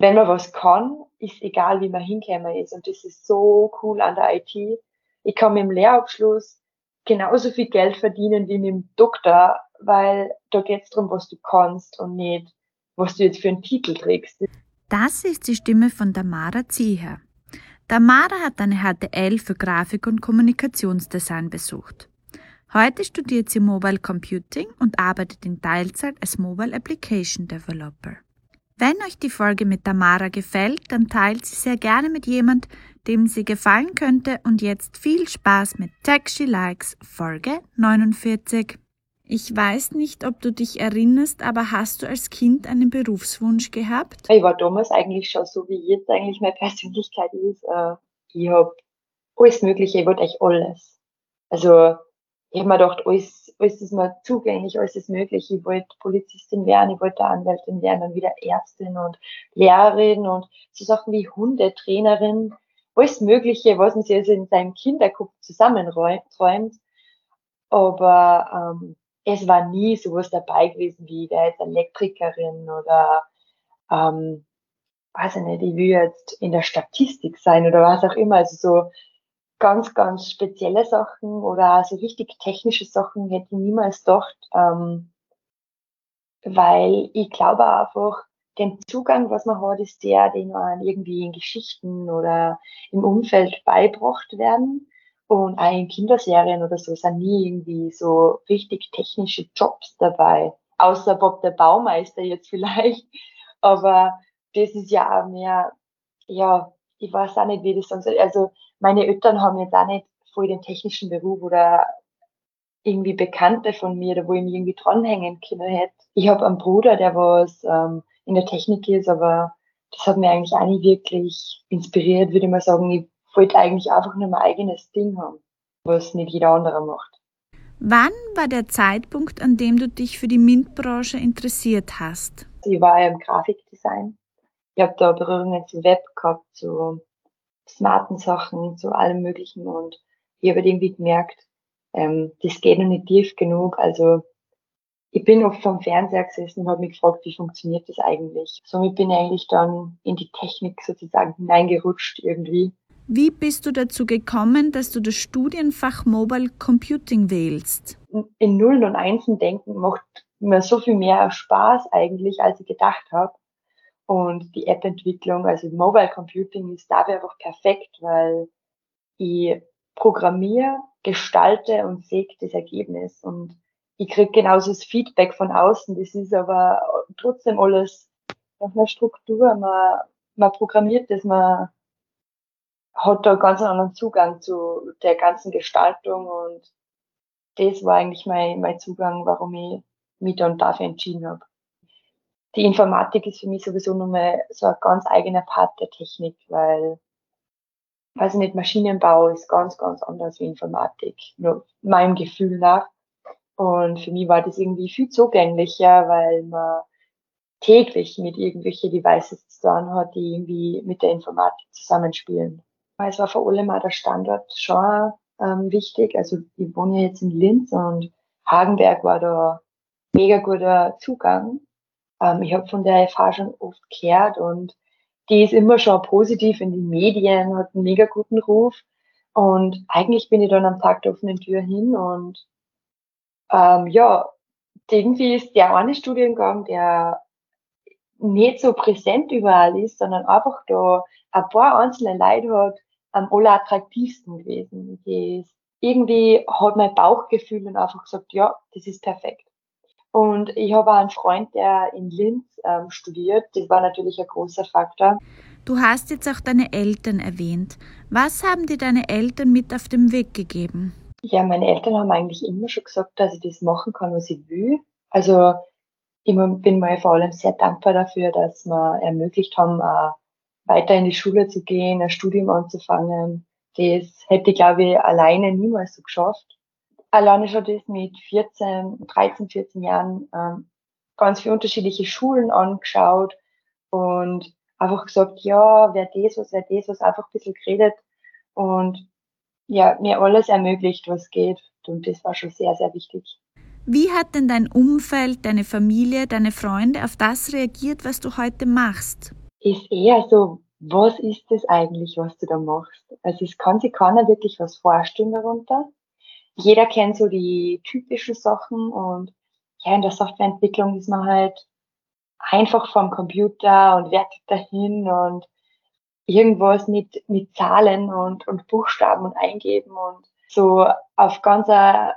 wenn man was kann, ist egal, wie man hinkommen ist. Und das ist so cool an der IT. Ich kann mit dem Lehrabschluss genauso viel Geld verdienen wie mit dem Doktor, weil da geht es darum, was du kannst und nicht, was du jetzt für einen Titel trägst. Das ist die Stimme von Tamara Zieher. Tamara hat eine HTL für Grafik- und Kommunikationsdesign besucht. Heute studiert sie Mobile Computing und arbeitet in Teilzeit als Mobile Application Developer. Wenn euch die Folge mit Tamara gefällt, dann teilt sie sehr gerne mit jemand, dem sie gefallen könnte und jetzt viel Spaß mit She Likes Folge 49. Ich weiß nicht, ob du dich erinnerst, aber hast du als Kind einen Berufswunsch gehabt? Ich war damals eigentlich schon so, wie jetzt eigentlich meine Persönlichkeit ist. Äh, ich habe alles Mögliche, ich wollte eigentlich alles. Also ich habe mir gedacht, alles, alles ist mir zugänglich, alles ist möglich. Ich wollte Polizistin werden, ich wollte Anwältin werden, dann wieder Ärztin und Lehrerin und so Sachen wie Hundetrainerin, alles Mögliche, was man sich also in seinem Kinderkopf zusammenträumt. Aber ähm, es war nie sowas dabei gewesen wie, ich jetzt Elektrikerin oder ähm, weiß ich nicht, ich will jetzt in der Statistik sein oder was auch immer. Also so ganz, ganz spezielle Sachen oder so richtig technische Sachen hätte ich niemals gedacht, ähm, weil ich glaube einfach, den Zugang, was man hat, ist der, den man irgendwie in Geschichten oder im Umfeld beibracht werden. Und auch in Kinderserien oder so sind nie irgendwie so richtig technische Jobs dabei. Außer Bob der Baumeister jetzt vielleicht. Aber das ist ja auch mehr, ja, ich weiß auch nicht, wie das sonst, also meine Eltern haben jetzt auch nicht voll den technischen Beruf oder irgendwie Bekannte von mir, da wo ich mich irgendwie dranhängen können hätte. Ich habe einen Bruder, der was ähm, in der Technik ist, aber das hat mir eigentlich auch nicht wirklich inspiriert, würde ich mal sagen. Ich wollte eigentlich einfach nur mein eigenes Ding haben, was nicht jeder andere macht. Wann war der Zeitpunkt, an dem du dich für die MINT-Branche interessiert hast? Ich war ja im Grafikdesign. Ich habe da Berührungen zu Web gehabt, zu smarten Sachen, zu allem Möglichen. Und ich habe halt irgendwie gemerkt, ähm, das geht noch nicht tief genug. Also ich bin oft vom Fernseher gesessen und habe mich gefragt, wie funktioniert das eigentlich? Somit bin ich eigentlich dann in die Technik sozusagen hineingerutscht irgendwie. Wie bist du dazu gekommen, dass du das Studienfach Mobile Computing wählst? In Nullen und Einsen denken macht mir so viel mehr Spaß eigentlich, als ich gedacht habe. Und die App-Entwicklung, also Mobile Computing ist dafür einfach perfekt, weil ich programmiere, gestalte und sehe das Ergebnis. Und ich kriege genauso das Feedback von außen. Das ist aber trotzdem alles nach einer Struktur. Man, man programmiert das, man hat da ganz anderen Zugang zu der ganzen Gestaltung und das war eigentlich mein, mein Zugang, warum ich mich dann dafür entschieden habe die Informatik ist für mich sowieso nochmal so ein ganz eigener Part der Technik, weil, weiß ich nicht, Maschinenbau ist ganz, ganz anders wie Informatik, nur meinem Gefühl nach. Und für mich war das irgendwie viel zugänglicher, weil man täglich mit irgendwelchen Devices zu tun hat, die irgendwie mit der Informatik zusammenspielen. Es war vor allem auch der Standort schon ähm, wichtig. Also ich wohne ja jetzt in Linz und Hagenberg war da mega guter Zugang. Ähm, ich habe von der FH schon oft gehört und die ist immer schon positiv in den Medien, hat einen mega guten Ruf. Und eigentlich bin ich dann am Tag der offenen Tür hin und ähm, ja, irgendwie ist der eine Studiengang, der nicht so präsent überall ist, sondern einfach da ein paar einzelne Leute hat, am allerattraktivsten gewesen. Das irgendwie hat mein Bauchgefühl dann einfach gesagt, ja, das ist perfekt. Und ich habe auch einen Freund, der in Linz ähm, studiert. Das war natürlich ein großer Faktor. Du hast jetzt auch deine Eltern erwähnt. Was haben dir deine Eltern mit auf den Weg gegeben? Ja, meine Eltern haben eigentlich immer schon gesagt, dass ich das machen kann, was ich will. Also ich bin mir vor allem sehr dankbar dafür, dass wir ermöglicht haben, auch weiter in die Schule zu gehen, ein Studium anzufangen. Das hätte ich, glaube ich, alleine niemals so geschafft alleine schon das mit 14, 13, 14 Jahren ähm, ganz viele unterschiedliche Schulen angeschaut und einfach gesagt, ja, wer das was, wer das was, einfach ein bisschen geredet und ja, mir alles ermöglicht, was geht. Und das war schon sehr, sehr wichtig. Wie hat denn dein Umfeld, deine Familie, deine Freunde auf das reagiert, was du heute machst? Ist eher so, was ist das eigentlich, was du da machst? Also es kann sich keiner wirklich was vorstellen darunter. Jeder kennt so die typischen Sachen und ja, in der Softwareentwicklung ist man halt einfach vom Computer und wertet dahin und irgendwas mit, mit Zahlen und, und Buchstaben und eingeben und so auf ganz eine,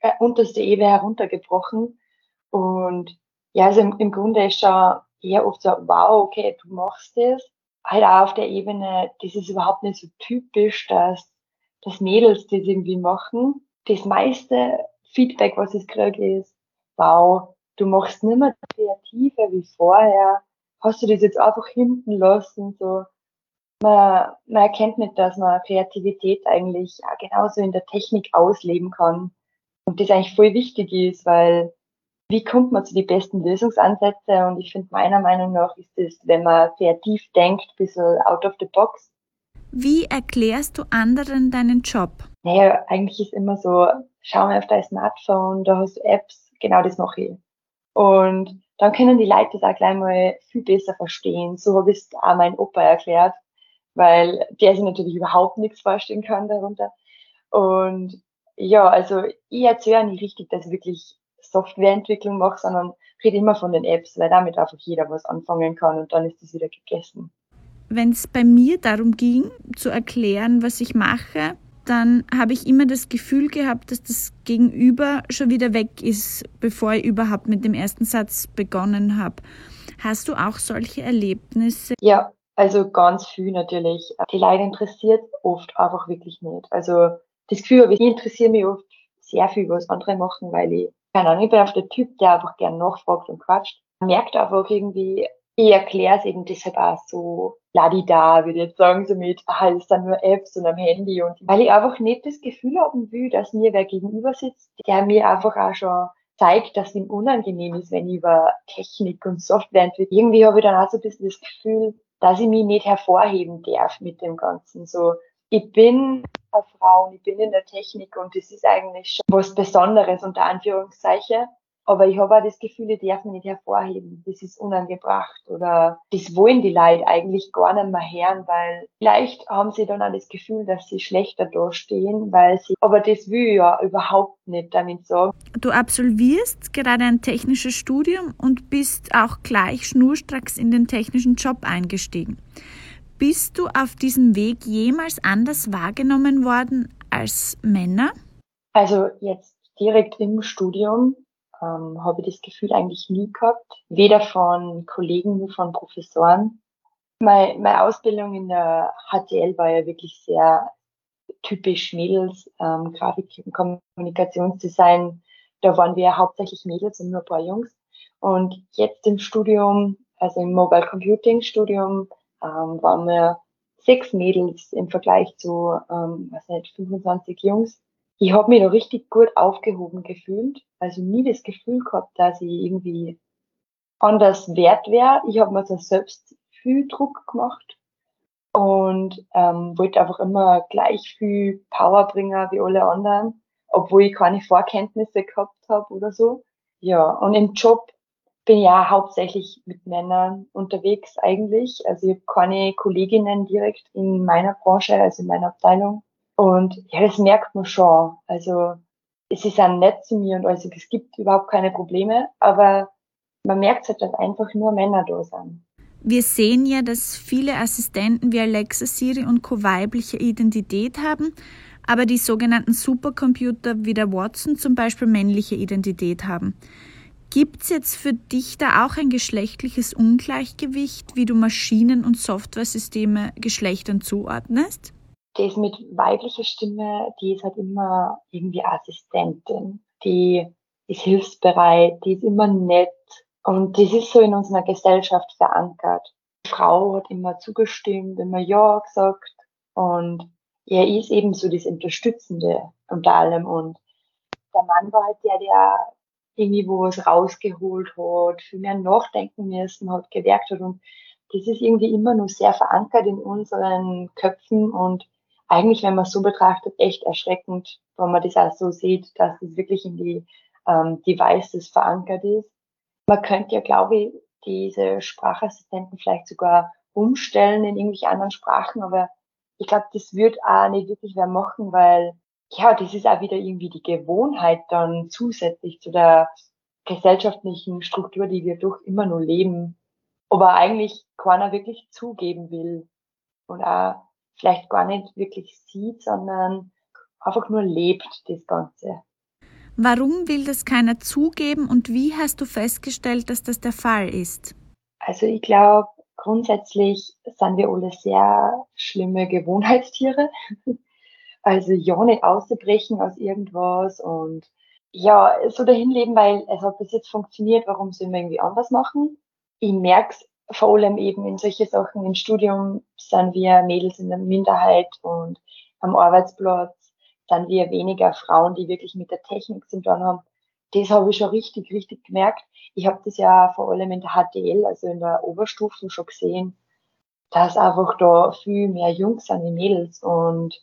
eine unterste Ebene heruntergebrochen. Und ja, also im, im Grunde ist schon eher oft so, wow, okay, du machst das. Halt auch auf der Ebene, das ist überhaupt nicht so typisch, dass, dass Mädels das irgendwie machen. Das meiste Feedback, was ich kriege, ist, wow, du machst nicht mehr kreativer wie vorher. Hast du das jetzt einfach hinten lassen, so. Man, man erkennt nicht, dass man Kreativität eigentlich genauso in der Technik ausleben kann. Und das eigentlich voll wichtig ist, weil wie kommt man zu den besten Lösungsansätzen? Und ich finde, meiner Meinung nach ist es, wenn man kreativ denkt, ein bisschen out of the box. Wie erklärst du anderen deinen Job? Naja, eigentlich ist immer so, schau mal auf dein Smartphone, da hast du Apps, genau das mache ich. Und dann können die Leute das auch gleich mal viel besser verstehen. So habe ich es auch mein Opa erklärt, weil der sich natürlich überhaupt nichts vorstellen kann darunter. Und ja, also ich erzähle nicht richtig, dass ich wirklich Softwareentwicklung mache, sondern rede immer von den Apps, weil damit einfach jeder was anfangen kann und dann ist es wieder gegessen. Wenn es bei mir darum ging, zu erklären, was ich mache, dann habe ich immer das Gefühl gehabt, dass das Gegenüber schon wieder weg ist, bevor ich überhaupt mit dem ersten Satz begonnen habe. Hast du auch solche Erlebnisse? Ja, also ganz viel natürlich. Die Leute interessiert oft einfach wirklich nicht. Also das Gefühl ich, interessiere mich oft sehr viel, was andere machen, weil ich, keine Ahnung, ich bin auf der Typ, der einfach gern nachfragt und quatscht. Merkt einfach irgendwie, ich erkläre es eben deshalb auch so ladida, würde ich jetzt sagen, so mit, ah, ist dann nur Apps und am Handy und, weil ich einfach nicht das Gefühl haben will, dass mir wer gegenüber sitzt, der mir einfach auch schon zeigt, dass ihm unangenehm ist, wenn ich über Technik und Software entwickle. Irgendwie habe ich dann auch so ein bisschen das Gefühl, dass ich mich nicht hervorheben darf mit dem Ganzen. So, ich bin eine Frau und ich bin in der Technik und das ist eigentlich schon was Besonderes unter Anführungszeichen. Aber ich habe auch das Gefühl, ich darf mich nicht hervorheben. Das ist unangebracht. Oder das wollen die Leute eigentlich gar nicht mehr hören, weil vielleicht haben sie dann auch das Gefühl, dass sie schlechter dastehen, weil sie, aber das will ich ja überhaupt nicht damit sagen. Du absolvierst gerade ein technisches Studium und bist auch gleich schnurstracks in den technischen Job eingestiegen. Bist du auf diesem Weg jemals anders wahrgenommen worden als Männer? Also jetzt direkt im Studium ähm, habe ich das Gefühl eigentlich nie gehabt. Weder von Kollegen noch von Professoren. Meine, meine Ausbildung in der HTL war ja wirklich sehr typisch Mädels, ähm, Grafik- und Kommunikationsdesign. Da waren wir hauptsächlich Mädels und nur ein paar Jungs. Und jetzt im Studium, also im Mobile Computing Studium, ähm, waren wir sechs Mädels im Vergleich zu, ähm, was nicht, 25 Jungs ich habe mich da richtig gut aufgehoben gefühlt. Also nie das Gefühl gehabt, dass ich irgendwie anders wert wäre. Ich habe mir so selbst viel Druck gemacht und ähm, wollte einfach immer gleich viel Power bringen wie alle anderen, obwohl ich keine Vorkenntnisse gehabt habe oder so. Ja, und im Job bin ja hauptsächlich mit Männern unterwegs eigentlich. Also ich habe keine Kolleginnen direkt in meiner Branche, also in meiner Abteilung. Und ja, das merkt man schon. Also es ist auch nett zu mir und also es gibt überhaupt keine Probleme, aber man merkt halt, dass einfach nur Männer da sind. Wir sehen ja, dass viele Assistenten wie Alexa, Siri und Co. weibliche Identität haben, aber die sogenannten Supercomputer wie der Watson zum Beispiel männliche Identität haben. Gibt es jetzt für dich da auch ein geschlechtliches Ungleichgewicht, wie du Maschinen- und Softwaresysteme Geschlechtern zuordnest? das mit weiblicher Stimme, die ist halt immer irgendwie Assistentin, die ist hilfsbereit, die ist immer nett und das ist so in unserer Gesellschaft verankert. Die Frau hat immer zugestimmt, immer Ja gesagt und er ist eben so das Unterstützende unter allem und der Mann war halt der, der irgendwie wo was rausgeholt hat, viel mehr nachdenken müssen hat, gewerkt hat. Und das ist irgendwie immer nur sehr verankert in unseren Köpfen. Und eigentlich, wenn man es so betrachtet, echt erschreckend, wenn man das auch so sieht, dass es wirklich in die ähm, Devices verankert ist. Man könnte ja, glaube ich, diese Sprachassistenten vielleicht sogar umstellen in irgendwelche anderen Sprachen, aber ich glaube, das wird auch nicht wirklich wer machen, weil ja, das ist auch wieder irgendwie die Gewohnheit dann zusätzlich zu der gesellschaftlichen Struktur, die wir doch immer nur leben, aber eigentlich keiner wirklich zugeben will und auch vielleicht gar nicht wirklich sieht, sondern einfach nur lebt das Ganze. Warum will das keiner zugeben und wie hast du festgestellt, dass das der Fall ist? Also ich glaube, grundsätzlich sind wir alle sehr schlimme Gewohnheitstiere. Also ja nicht auszubrechen aus irgendwas und ja, so dahin leben, weil es hat bis jetzt funktioniert, warum sollen wir irgendwie anders machen? Ich merke es vor allem eben in solche Sachen. Im Studium sind wir Mädels in der Minderheit und am Arbeitsplatz sind wir weniger Frauen, die wirklich mit der Technik zu tun haben. Das habe ich schon richtig, richtig gemerkt. Ich habe das ja vor allem in der HTL, also in der Oberstufe schon gesehen, dass einfach da viel mehr Jungs sind wie Mädels und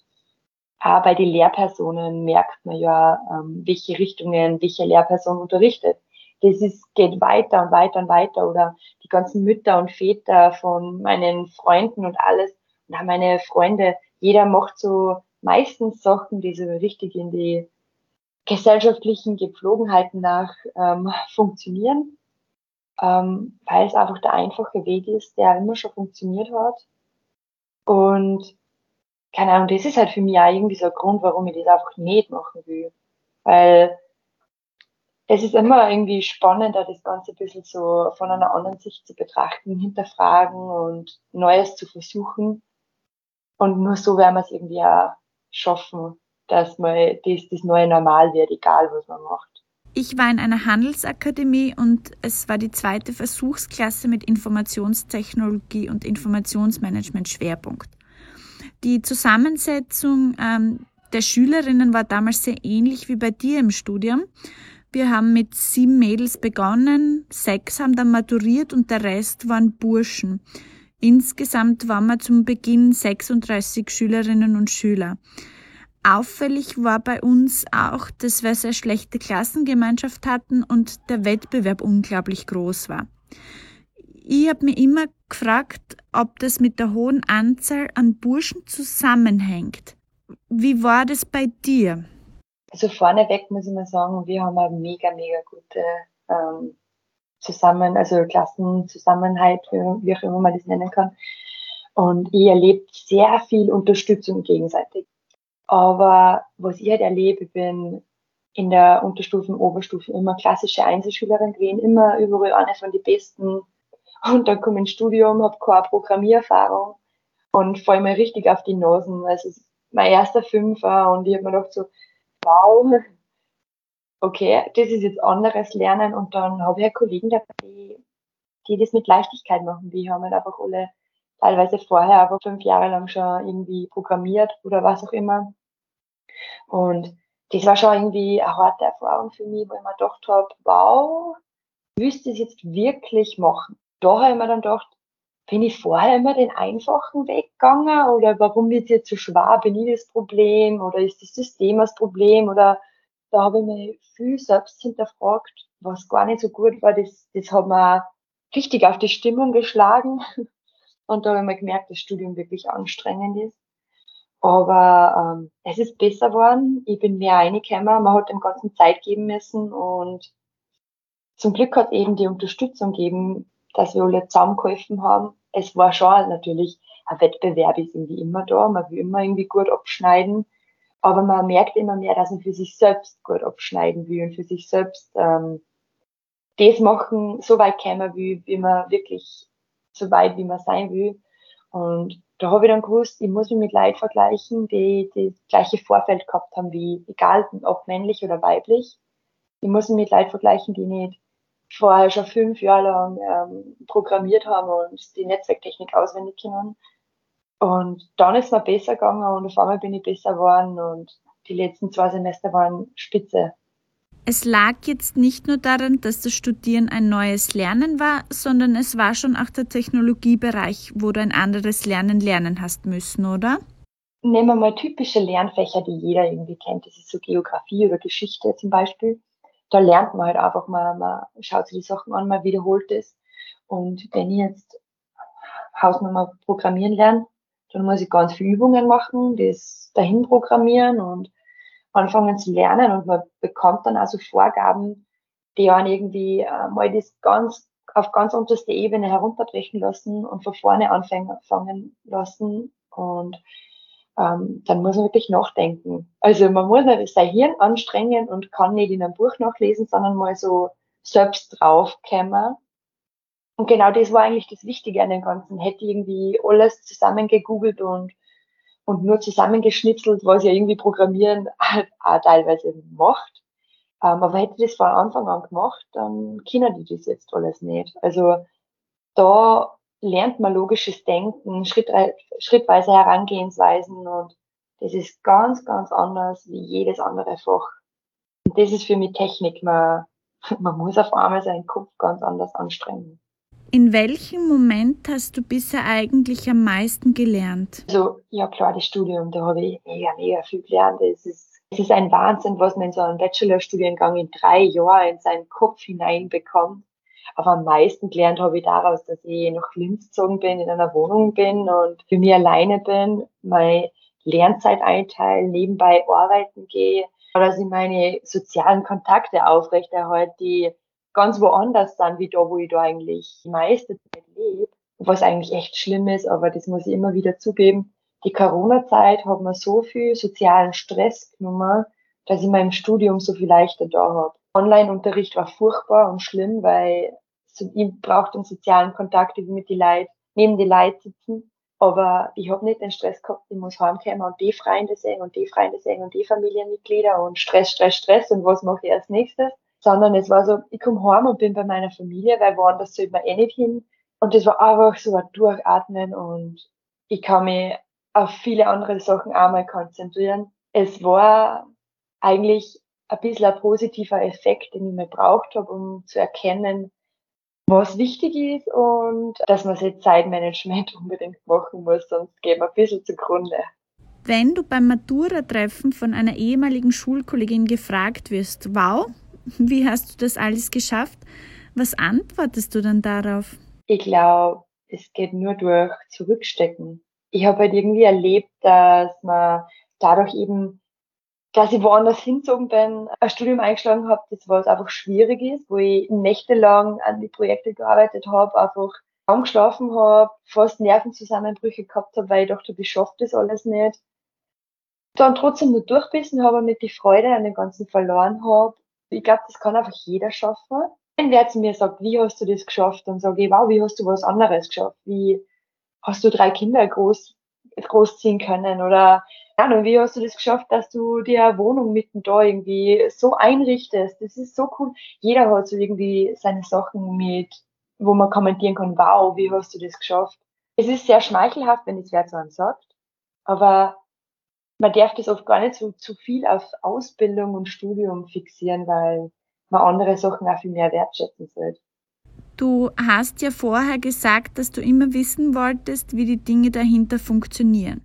auch bei den Lehrpersonen merkt man ja, ähm, welche Richtungen welche Lehrperson unterrichtet. Das ist, geht weiter und weiter und weiter. Oder die ganzen Mütter und Väter von meinen Freunden und alles. Und auch meine Freunde, jeder macht so meistens Sachen, die so richtig in die gesellschaftlichen Gepflogenheiten nach ähm, funktionieren, ähm, weil es einfach der einfache Weg ist, der immer schon funktioniert hat. Und keine Ahnung, das ist halt für mich auch irgendwie so ein Grund, warum ich das einfach nicht machen will. Weil es ist immer irgendwie spannender, das Ganze ein bisschen so von einer anderen Sicht zu betrachten, hinterfragen und Neues zu versuchen. Und nur so werden wir es irgendwie auch schaffen, dass mal das, das neue Normal wird, egal was man macht. Ich war in einer Handelsakademie und es war die zweite Versuchsklasse mit Informationstechnologie und Informationsmanagement Schwerpunkt. Die Zusammensetzung ähm, der Schülerinnen war damals sehr ähnlich wie bei dir im Studium. Wir haben mit sieben Mädels begonnen, sechs haben dann maturiert und der Rest waren Burschen. Insgesamt waren wir zum Beginn 36 Schülerinnen und Schüler. Auffällig war bei uns auch, dass wir sehr schlechte Klassengemeinschaft hatten und der Wettbewerb unglaublich groß war. Ich habe mir immer gefragt, ob das mit der hohen Anzahl an Burschen zusammenhängt. Wie war das bei dir? Also vorneweg muss ich mal sagen, wir haben eine mega, mega gute ähm, Zusammen, also Klassenzusammenhalt, wie auch immer man das nennen kann. Und ich erlebe sehr viel Unterstützung gegenseitig. Aber was ich halt erlebe, ich bin in der Unterstufen, Oberstufen immer klassische Einzelschülerin gewesen, immer überall eine von den Besten. Und dann komme ins Studium, habe keine Programmiererfahrung und fall mir richtig auf die Nasen. Also mein erster Fünfer und ich habe mir gedacht so, wow, okay, das ist jetzt anderes Lernen und dann habe ich ja Kollegen dabei, die, das mit Leichtigkeit machen. Die haben halt einfach alle teilweise vorher aber fünf Jahre lang schon irgendwie programmiert oder was auch immer. Und das war schon irgendwie eine harte Erfahrung für mich, wo ich mir gedacht habe, wow, willst du das jetzt wirklich machen? Da habe ich mir dann gedacht, bin ich vorher immer den einfachen Weg gegangen oder warum wird es jetzt so schwer? Bin ich das Problem oder ist das System das Problem oder da habe ich mich viel selbst hinterfragt, was gar nicht so gut war. Das, das hat mir richtig auf die Stimmung geschlagen und da habe ich mir gemerkt, dass das Studium wirklich anstrengend ist. Aber ähm, es ist besser geworden. Ich bin mehr reingekommen. Man hat dem Ganzen Zeit geben müssen und zum Glück hat eben die Unterstützung gegeben, dass wir alle zusammengeholfen haben es war schon natürlich, ein Wettbewerb ist irgendwie immer da, man will immer irgendwie gut abschneiden, aber man merkt immer mehr, dass man für sich selbst gut abschneiden will und für sich selbst ähm, das machen, so weit kommen will, wie man wirklich so weit, wie man sein will. Und da habe ich dann gewusst, ich muss mich mit Leid vergleichen, die, die das gleiche Vorfeld gehabt haben wie, egal ob männlich oder weiblich. Ich muss mich mit Leid vergleichen, die nicht vorher schon fünf Jahre lang ähm, programmiert haben und die Netzwerktechnik auswendig kennen. Und dann ist mir besser gegangen und auf einmal bin ich besser geworden und die letzten zwei Semester waren spitze. Es lag jetzt nicht nur daran, dass das Studieren ein neues Lernen war, sondern es war schon auch der Technologiebereich, wo du ein anderes Lernen lernen hast müssen, oder? Nehmen wir mal typische Lernfächer, die jeder irgendwie kennt. Das ist so Geografie oder Geschichte zum Beispiel. Da lernt man halt einfach mal, man schaut sich die Sachen an, man wiederholt es. Und wenn ich jetzt Hausnummer programmieren lerne, dann muss ich ganz viele Übungen machen, das dahin programmieren und anfangen zu lernen und man bekommt dann also Vorgaben, die einen irgendwie äh, mal das ganz auf ganz unterste Ebene herunterbrechen lassen und von vorne anfangen lassen und ähm, dann muss man wirklich nachdenken. Also man muss nicht sein Hirn anstrengen und kann nicht in einem Buch nachlesen, sondern mal so selbst draufkommen. Und genau das war eigentlich das Wichtige an dem Ganzen. Hätte irgendwie alles zusammengegoogelt und und nur zusammengeschnitzelt, was ja irgendwie Programmieren auch teilweise macht. Ähm, aber hätte das von Anfang an gemacht, dann können die das jetzt alles nicht. Also da lernt man logisches Denken, Schritt, schrittweise Herangehensweisen und das ist ganz, ganz anders wie jedes andere Fach. Und das ist für mich Technik. Man, man muss auf einmal seinen Kopf ganz anders anstrengen. In welchem Moment hast du bisher eigentlich am meisten gelernt? Also, ja klar, das Studium, da habe ich mega, mega viel gelernt. Es ist, es ist ein Wahnsinn, was man in so einem Bachelorstudiengang in drei Jahren in seinen Kopf hineinbekommt. Aber am meisten gelernt habe ich daraus, dass ich nach Linz gezogen bin, in einer Wohnung bin und für mich alleine bin, meine Lernzeit einteile, nebenbei arbeiten gehe, dass ich meine sozialen Kontakte aufrechterhalte, die ganz woanders sind, wie da, wo ich da eigentlich die meiste Zeit lebe. Was eigentlich echt schlimm ist, aber das muss ich immer wieder zugeben. Die Corona-Zeit hat mir so viel sozialen Stress genommen, dass ich meinem Studium so viel leichter da habe. Online-Unterricht war furchtbar und schlimm, weil ich brauche den sozialen Kontakt, ich mit die Leute, neben die Leute sitzen. Aber ich habe nicht den Stress gehabt, ich muss heimkommen und die Freunde sehen und die Freunde sehen und die Familienmitglieder und Stress, Stress, Stress und was mache ich als nächstes sondern es war so, ich komme heim und bin bei meiner Familie, weil woanders sollte man eh nicht hin. Und das war einfach so ein Durchatmen und ich kann mich auf viele andere Sachen auch mal konzentrieren. Es war eigentlich ein bisschen ein positiver Effekt, den ich mir braucht habe, um zu erkennen, was wichtig ist und dass man sich Zeitmanagement unbedingt machen muss, sonst geht man ein bisschen zugrunde. Wenn du beim Matura-Treffen von einer ehemaligen Schulkollegin gefragt wirst, wow, wie hast du das alles geschafft? Was antwortest du dann darauf? Ich glaube, es geht nur durch Zurückstecken. Ich habe halt irgendwie erlebt, dass man dadurch eben, dass ich woanders hinzogen bin, ein Studium eingeschlagen habe, das was einfach schwierig ist, wo ich nächtelang an die Projekte gearbeitet habe, einfach kaum geschlafen habe, fast Nervenzusammenbrüche gehabt habe, weil ich dachte, ich schaffe das alles nicht. Dann trotzdem nur durchbissen habe und nicht die Freude an dem Ganzen verloren habe ich glaube, das kann einfach jeder schaffen. Wenn wer zu mir sagt, wie hast du das geschafft, dann sage ich, wow, wie hast du was anderes geschafft? Wie hast du drei Kinder groß, großziehen können? Oder ja, wie hast du das geschafft, dass du dir Wohnung mitten da irgendwie so einrichtest? Das ist so cool. Jeder hat so irgendwie seine Sachen mit, wo man kommentieren kann, wow, wie hast du das geschafft? Es ist sehr schmeichelhaft, wenn es wer zu einem sagt. Aber man darf das oft gar nicht so zu viel auf Ausbildung und Studium fixieren, weil man andere Sachen auch viel mehr wertschätzen sollte. Du hast ja vorher gesagt, dass du immer wissen wolltest, wie die Dinge dahinter funktionieren.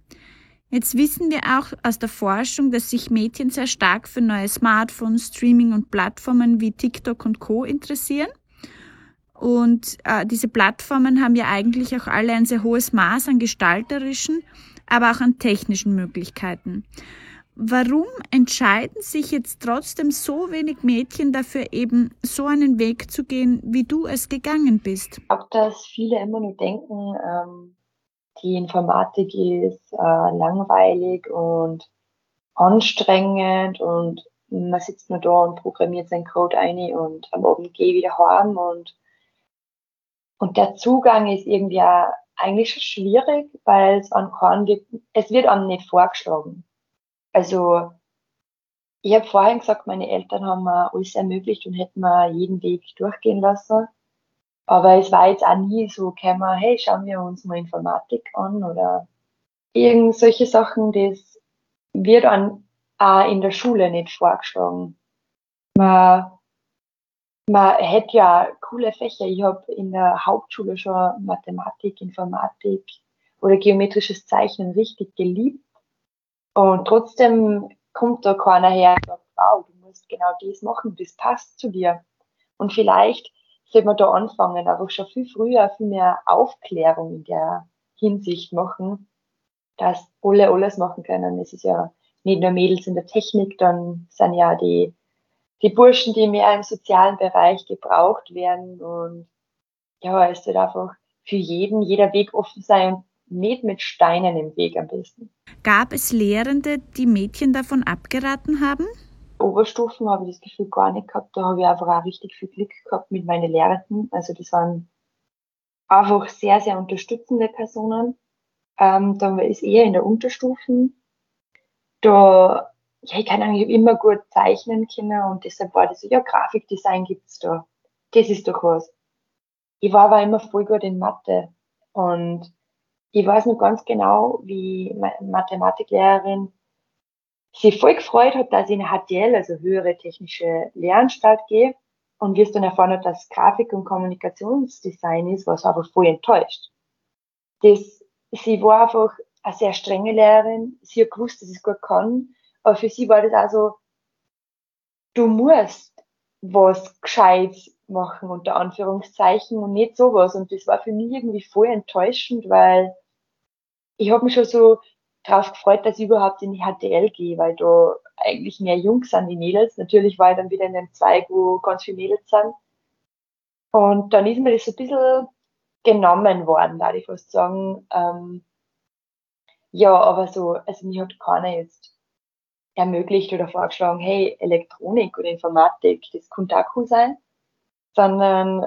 Jetzt wissen wir auch aus der Forschung, dass sich Mädchen sehr stark für neue Smartphones, Streaming und Plattformen wie TikTok und Co interessieren. Und äh, diese Plattformen haben ja eigentlich auch alle ein sehr hohes Maß an gestalterischen aber auch an technischen Möglichkeiten. Warum entscheiden sich jetzt trotzdem so wenig Mädchen dafür, eben so einen Weg zu gehen, wie du es gegangen bist? Glaube, dass viele immer nur denken, ähm, die Informatik ist äh, langweilig und anstrengend und man sitzt nur da und programmiert seinen Code ein und am Abend gehe wieder heim und, und der Zugang ist irgendwie auch eigentlich schon schwierig, weil es an keinen gibt, es wird einem nicht vorgeschlagen. Also, ich habe vorhin gesagt, meine Eltern haben mir alles ermöglicht und hätten mir jeden Weg durchgehen lassen. Aber es war jetzt auch nie so gekommen, hey, schauen wir uns mal Informatik an oder irgend solche Sachen, das wird an auch in der Schule nicht vorgeschlagen. Man, man hätte ja coole Fächer. Ich habe in der Hauptschule schon Mathematik, Informatik oder geometrisches Zeichnen richtig geliebt. Und trotzdem kommt da keiner her und sagt, wow, du musst genau das machen, das passt zu dir. Und vielleicht sollte man da anfangen, einfach schon viel früher viel mehr Aufklärung in der Hinsicht machen, dass alle alles machen können. Es ist ja nicht nur Mädels in der Technik, dann sind ja die, die Burschen, die mehr im sozialen Bereich gebraucht werden. Und ja, es wird einfach für jeden, jeder Weg offen sein und nicht mit Steinen im Weg am besten. Gab es Lehrende, die Mädchen davon abgeraten haben? Oberstufen habe ich das Gefühl gar nicht gehabt. Da habe ich einfach auch richtig viel Glück gehabt mit meinen Lehrenden. Also das waren einfach sehr, sehr unterstützende Personen. Ähm, dann ist eher in der Unterstufen. Da, ja, ich kann eigentlich immer gut zeichnen können und deshalb war das so, ja, Grafikdesign gibt's da. Das ist doch was. Ich war aber immer voll gut in Mathe und ich weiß noch ganz genau, wie meine Mathematiklehrerin sich voll gefreut hat, dass ich in HTL, also höhere technische Lehranstalt gehe und wie es dann erfahren hat, dass Grafik- und Kommunikationsdesign ist, war sie aber voll enttäuscht. Das, sie war einfach eine sehr strenge Lehrerin, sie hat gewusst, dass ich es gut kann, aber für sie war das also, du musst was Gescheites machen, unter Anführungszeichen, und nicht sowas. Und das war für mich irgendwie voll enttäuschend, weil ich habe mich schon so drauf gefreut, dass ich überhaupt in die HTL gehe, weil da eigentlich mehr Jungs sind wie Mädels. Natürlich war ich dann wieder in einem Zweig, wo ganz viele Mädels sind. Und dann ist mir das so ein bisschen genommen worden, da ich fast sagen. Ähm, ja, aber so, also mir hat keiner jetzt ermöglicht oder vorgeschlagen, hey, Elektronik oder Informatik, das könnte auch cool sein. Sondern,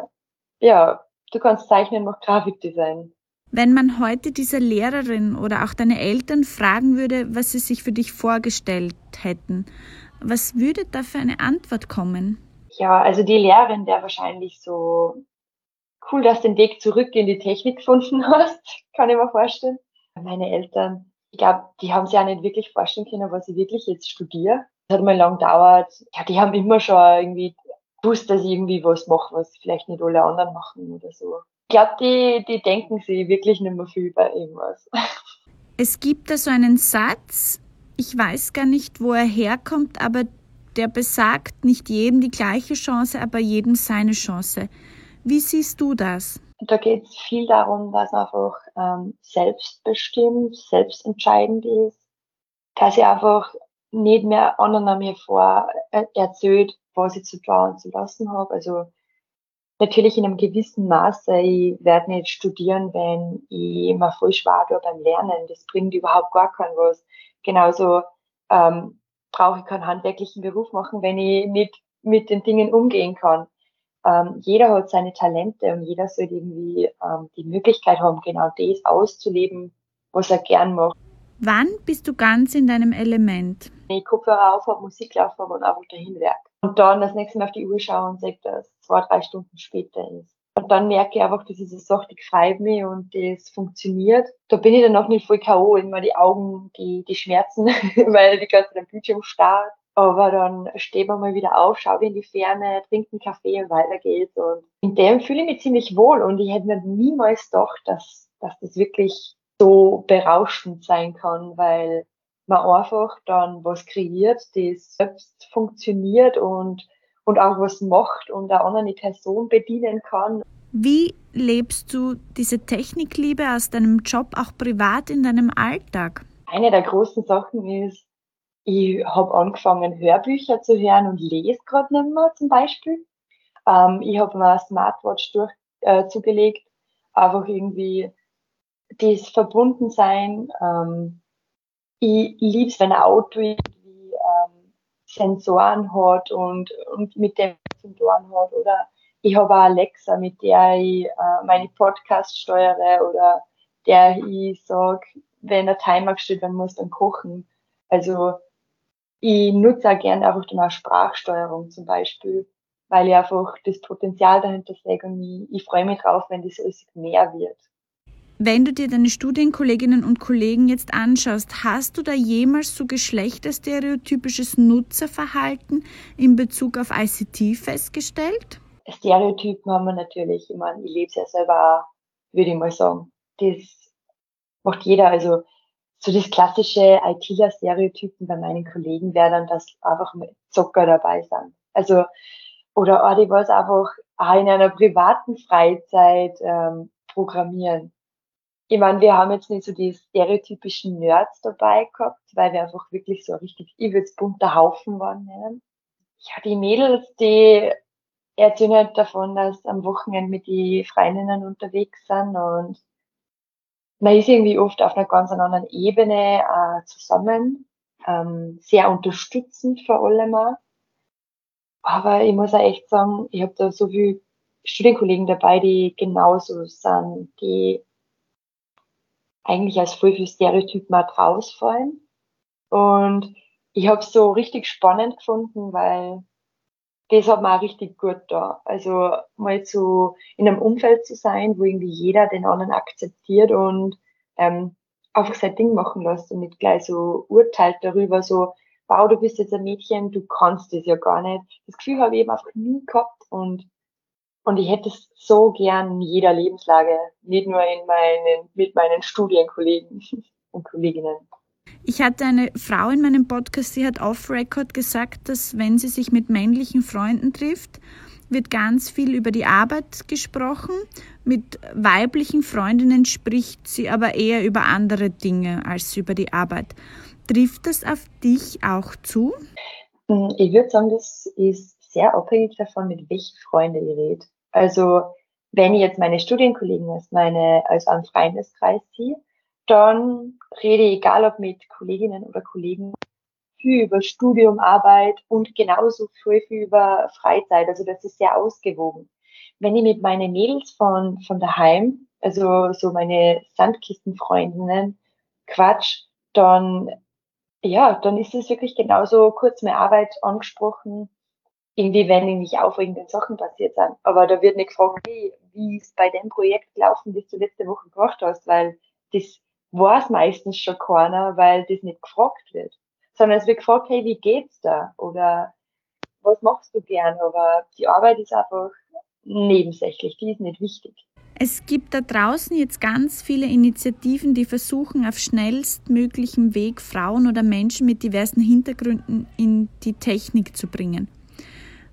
ja, du kannst zeichnen, mach Grafikdesign. Wenn man heute diese Lehrerin oder auch deine Eltern fragen würde, was sie sich für dich vorgestellt hätten, was würde da für eine Antwort kommen? Ja, also die Lehrerin wäre wahrscheinlich so cool, dass du den Weg zurück in die Technik gefunden hast, kann ich mir vorstellen. Meine Eltern, ich glaube, die haben sich auch nicht wirklich vorstellen können, was ich wirklich jetzt studiere. Das hat mal lang gedauert. Ja, die haben immer schon irgendwie gewusst, dass ich irgendwie was mache, was vielleicht nicht alle anderen machen oder so. Ich glaube, die, die denken sich wirklich nicht mehr viel bei irgendwas. Es gibt da so einen Satz, ich weiß gar nicht, wo er herkommt, aber der besagt, nicht jedem die gleiche Chance, aber jedem seine Chance. Wie siehst du das? Da geht es viel darum, dass einfach ähm, selbstbestimmt, selbstentscheidend ist, dass ich einfach nicht mehr anderen an mir vor äh, erzählt, was ich zu tun und zu lassen habe. Also natürlich in einem gewissen Maße. Ich werde nicht studieren, wenn ich immer voll schwer tue beim Lernen. Das bringt überhaupt gar keinen was. Genauso ähm, brauche ich keinen handwerklichen Beruf machen, wenn ich nicht mit den Dingen umgehen kann. Ähm, jeder hat seine Talente und jeder sollte irgendwie ähm, die Möglichkeit haben, genau das auszuleben, was er gern macht. Wann bist du ganz in deinem Element? Wenn ich Kopfhörer auf habe, Musik laufen und einfach dahin werke. Und dann das nächste Mal auf die Uhr schaue und sehe, dass zwei, drei Stunden später ist. Und dann merke ich einfach, dass diese Sache, die gefreut mich und das funktioniert. Da bin ich dann noch nicht voll K.O. Immer die Augen, die, die schmerzen, weil die ganze Zeit am Bildschirm starrt. Aber dann steht man mal wieder auf, schaue in die Ferne, trinkt einen Kaffee und weiter geht's. Und in dem fühle ich mich ziemlich wohl. Und ich hätte mir niemals gedacht, dass, dass das wirklich so berauschend sein kann, weil man einfach dann was kreiert, das selbst funktioniert und, und auch was macht und eine andere Person bedienen kann. Wie lebst du diese Technikliebe aus deinem Job auch privat in deinem Alltag? Eine der großen Sachen ist, ich habe angefangen, Hörbücher zu hören und lese gerade nicht mehr zum Beispiel. Ähm, ich habe mir eine Smartwatch durch, äh, zugelegt, einfach irgendwie das Verbundensein. Ähm, ich liebe es, wenn ein Auto irgendwie ähm, Sensoren hat und, und mit dem Sensoren hat. Oder ich habe eine Alexa, mit der ich äh, meine Podcasts steuere oder der ich sage, wenn der Timer gestellt werden muss, dann kochen. Also ich nutze auch gerne einfach eine Sprachsteuerung zum Beispiel, weil ich einfach das Potenzial dahinter sehe und ich, ich freue mich drauf, wenn das alles mehr wird. Wenn du dir deine Studienkolleginnen und Kollegen jetzt anschaust, hast du da jemals so geschlechterstereotypisches Nutzerverhalten in Bezug auf ICT festgestellt? Stereotypen haben wir natürlich. Ich meine, ich lebe es ja selber würde ich mal sagen. Das macht jeder. Also so das klassische ITler-Stereotypen bei meinen Kollegen wäre dann, dass einfach Zocker dabei sind. Also, oder auch die was einfach auch in einer privaten Freizeit ähm, programmieren. Ich meine, wir haben jetzt nicht so die stereotypischen Nerds dabei gehabt, weil wir einfach wirklich so richtig übelst bunter Haufen waren. Nennen. Ja, die Mädels, die erzählen halt davon, dass am Wochenende mit die Freundinnen unterwegs sind und man ist irgendwie oft auf einer ganz anderen Ebene äh, zusammen, ähm, sehr unterstützend vor allem auch. Aber ich muss auch echt sagen, ich habe da so viele Studienkollegen dabei, die genauso sind, die eigentlich als voll viel Stereotypen auch rausfallen. Und ich habe es so richtig spannend gefunden, weil das hat mir auch richtig gut da. Also mal zu in einem Umfeld zu sein, wo irgendwie jeder den anderen akzeptiert und ähm, einfach sein Ding machen lässt und nicht gleich so urteilt darüber, so, wow, du bist jetzt ein Mädchen, du kannst das ja gar nicht. Das Gefühl habe ich eben einfach nie gehabt und und ich hätte es so gern in jeder Lebenslage, nicht nur in meinen, mit meinen Studienkollegen und Kolleginnen. Ich hatte eine Frau in meinem Podcast, die hat off-Record gesagt, dass wenn sie sich mit männlichen Freunden trifft, wird ganz viel über die Arbeit gesprochen. Mit weiblichen Freundinnen spricht sie aber eher über andere Dinge als über die Arbeit. Trifft das auf dich auch zu? Ich würde sagen, das ist sehr abhängig davon, mit welchen Freunden ihr redet. Also, wenn ich jetzt meine Studienkollegen als meine, als einen Freundeskreis ziehe, dann rede ich, egal ob mit Kolleginnen oder Kollegen, viel über Studium, Arbeit und genauso viel, viel über Freizeit. Also das ist sehr ausgewogen. Wenn ich mit meinen Mädels von, von daheim, also so meine Sandkistenfreundinnen, quatsch, dann, ja, dann ist es wirklich genauso kurz meine Arbeit angesprochen, irgendwie, wenn nämlich aufregende Sachen passiert sind. Aber da wird nicht gefragt, hey, wie ist bei dem Projekt gelaufen, das du letzte Woche gemacht hast, weil das weiß meistens schon keiner, weil das nicht gefragt wird. Sondern es wird gefragt, hey, wie geht's da? Oder was machst du gern? Aber die Arbeit ist einfach nebensächlich, die ist nicht wichtig. Es gibt da draußen jetzt ganz viele Initiativen, die versuchen, auf schnellstmöglichem Weg Frauen oder Menschen mit diversen Hintergründen in die Technik zu bringen.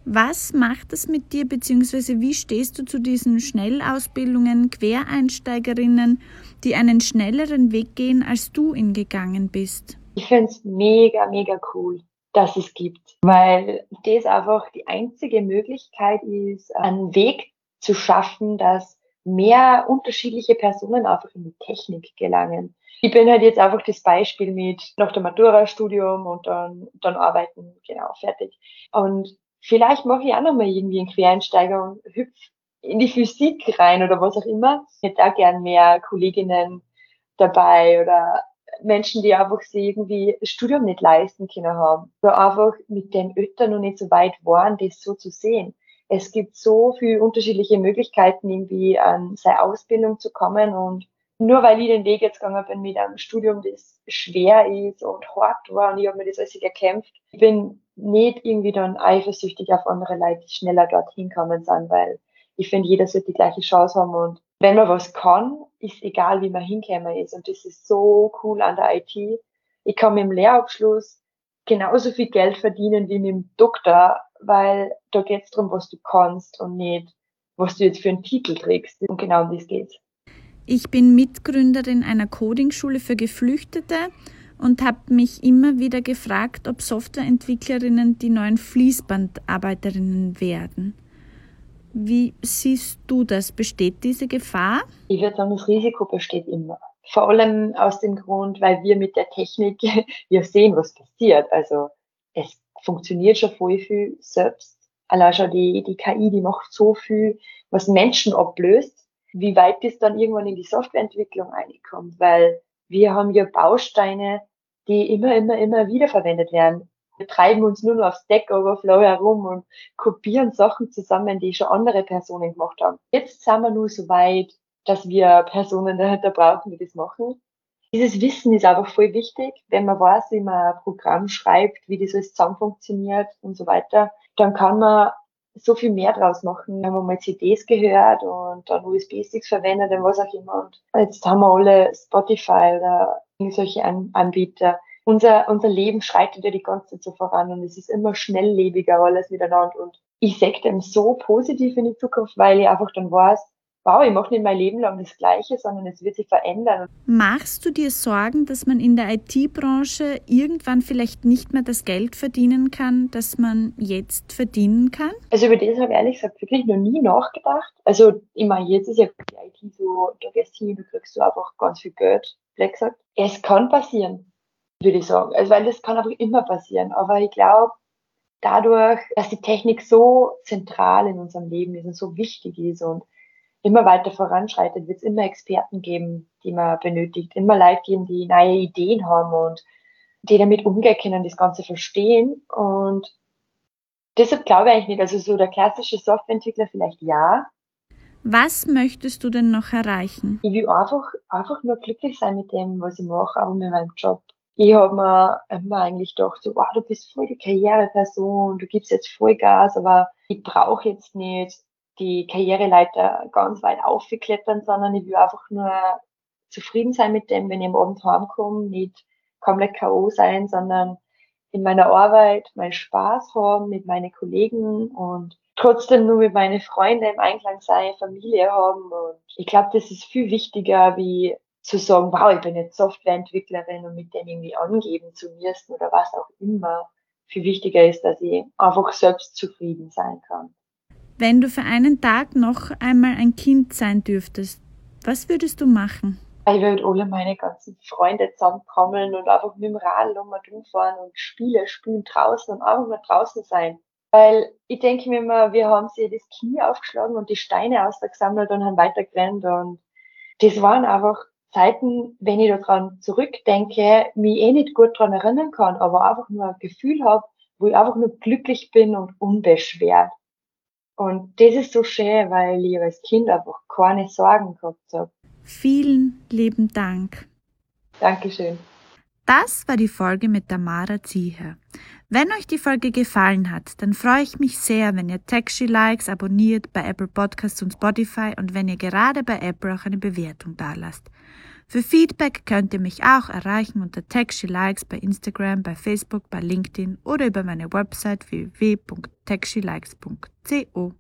Was macht das mit dir, beziehungsweise wie stehst du zu diesen Schnellausbildungen, Quereinsteigerinnen, die einen schnelleren Weg gehen, als du ihn gegangen bist? Ich finde es mega, mega cool, dass es gibt, weil das einfach die einzige Möglichkeit ist, einen Weg zu schaffen, dass mehr unterschiedliche Personen einfach in die Technik gelangen. Ich bin halt jetzt einfach das Beispiel mit nach dem Matura-Studium und dann, dann arbeiten, genau, fertig. Und vielleicht mache ich auch nochmal irgendwie einen Quereinsteiger und hüpf in die Physik rein oder was auch immer. Ich hätte auch gern mehr Kolleginnen dabei oder Menschen, die einfach sich irgendwie das Studium nicht leisten können haben. Oder einfach mit den Eltern noch nicht so weit waren, das so zu sehen. Es gibt so viele unterschiedliche Möglichkeiten, irgendwie an seine Ausbildung zu kommen und nur weil ich den Weg jetzt gegangen bin mit einem Studium, das schwer ist und hart war und ich habe mir das alles erkämpft, ich bin nicht irgendwie dann eifersüchtig auf andere Leute, die schneller dorthin kommen sind, weil ich finde, jeder sollte die gleiche Chance haben und wenn man was kann, ist egal, wie man hinkommen ist und das ist so cool an der IT. Ich kann mit dem Lehrabschluss genauso viel Geld verdienen wie mit dem Doktor, weil da geht es darum, was du kannst und nicht, was du jetzt für einen Titel trägst. Und genau um das geht's. Ich bin Mitgründerin einer Codingschule für Geflüchtete und habe mich immer wieder gefragt, ob Softwareentwicklerinnen die neuen Fließbandarbeiterinnen werden. Wie siehst du das? Besteht diese Gefahr? Ich würde sagen, das Risiko besteht immer. Vor allem aus dem Grund, weil wir mit der Technik ja sehen, was passiert. Also es funktioniert schon voll viel selbst. Allein schon die, die KI, die macht so viel, was Menschen ablöst wie weit das dann irgendwann in die Softwareentwicklung reinkommt, weil wir haben ja Bausteine, die immer, immer, immer wieder verwendet werden. Wir treiben uns nur noch auf Stack Overflow herum und kopieren Sachen zusammen, die schon andere Personen gemacht haben. Jetzt sind wir nur so weit, dass wir Personen dahinter brauchen, die das machen. Dieses Wissen ist einfach voll wichtig. Wenn man weiß, wie man ein Programm schreibt, wie das alles zusammen funktioniert und so weiter, dann kann man so viel mehr draus machen. Wir haben mal CDs gehört und dann USB-Sticks verwendet und was auch immer. Und jetzt haben wir alle Spotify oder solche Anbieter. Unser, unser Leben schreitet ja die ganze Zeit so voran und es ist immer schnelllebiger alles miteinander. Und ich sehe dem so positiv in die Zukunft, weil ich einfach dann weiß, wow, ich mache nicht mein Leben lang das Gleiche, sondern es wird sich verändern. Machst du dir Sorgen, dass man in der IT-Branche irgendwann vielleicht nicht mehr das Geld verdienen kann, das man jetzt verdienen kann? Also über das habe ich ehrlich gesagt wirklich noch nie nachgedacht. Also ich meine, jetzt ist ja die IT so, du gehst hin, du kriegst so einfach ganz viel Geld, blöd gesagt. Es kann passieren, würde ich sagen. Also weil das kann einfach immer passieren. Aber ich glaube, dadurch, dass die Technik so zentral in unserem Leben ist und so wichtig ist und immer weiter voranschreitet, wird es immer Experten geben, die man benötigt, immer Leute geben, die neue Ideen haben und die damit umgehen können, das Ganze verstehen. Und deshalb glaube ich nicht, also so der klassische Softwareentwickler vielleicht ja. Was möchtest du denn noch erreichen? Ich will einfach, einfach nur glücklich sein mit dem, was ich mache, aber mit meinem Job. Ich habe mir immer eigentlich gedacht, so, wow, du bist voll die Karriereperson, du gibst jetzt Vollgas, aber ich brauche jetzt nicht die Karriereleiter ganz weit aufgeklettern, sondern ich will einfach nur zufrieden sein mit dem, wenn ich am Abend heimkomme, nicht komplett K.O. sein, sondern in meiner Arbeit meinen Spaß haben mit meinen Kollegen und trotzdem nur mit meinen Freunden im Einklang sein, Familie haben. Und ich glaube, das ist viel wichtiger, wie zu sagen, wow, ich bin jetzt Softwareentwicklerin und mit dem irgendwie angeben zu müssen oder was auch immer. Viel wichtiger ist, dass ich einfach selbst zufrieden sein kann. Wenn du für einen Tag noch einmal ein Kind sein dürftest, was würdest du machen? Ich würde alle meine ganzen Freunde zusammenkommeln und einfach mit dem Rad um fahren und Spiele spielen draußen und einfach mal draußen sein. Weil ich denke mir immer, wir haben sie das Knie aufgeschlagen und die Steine ausgesammelt und haben weitergerannt und das waren einfach Zeiten, wenn ich daran zurückdenke, mich eh nicht gut daran erinnern kann, aber einfach nur ein Gefühl habe, wo ich einfach nur glücklich bin und unbeschwert. Und das ist so schön, weil ich als Kind einfach keine Sorgen gehabt habe. Vielen lieben Dank. Dankeschön. Das war die Folge mit Tamara Zieher. Wenn euch die Folge gefallen hat, dann freue ich mich sehr, wenn ihr Taxi Likes abonniert bei Apple Podcasts und Spotify und wenn ihr gerade bei Apple auch eine Bewertung dalasst. Für Feedback könnt ihr mich auch erreichen unter Taxi Likes bei Instagram, bei Facebook, bei LinkedIn oder über meine Website www.taxilikes.co.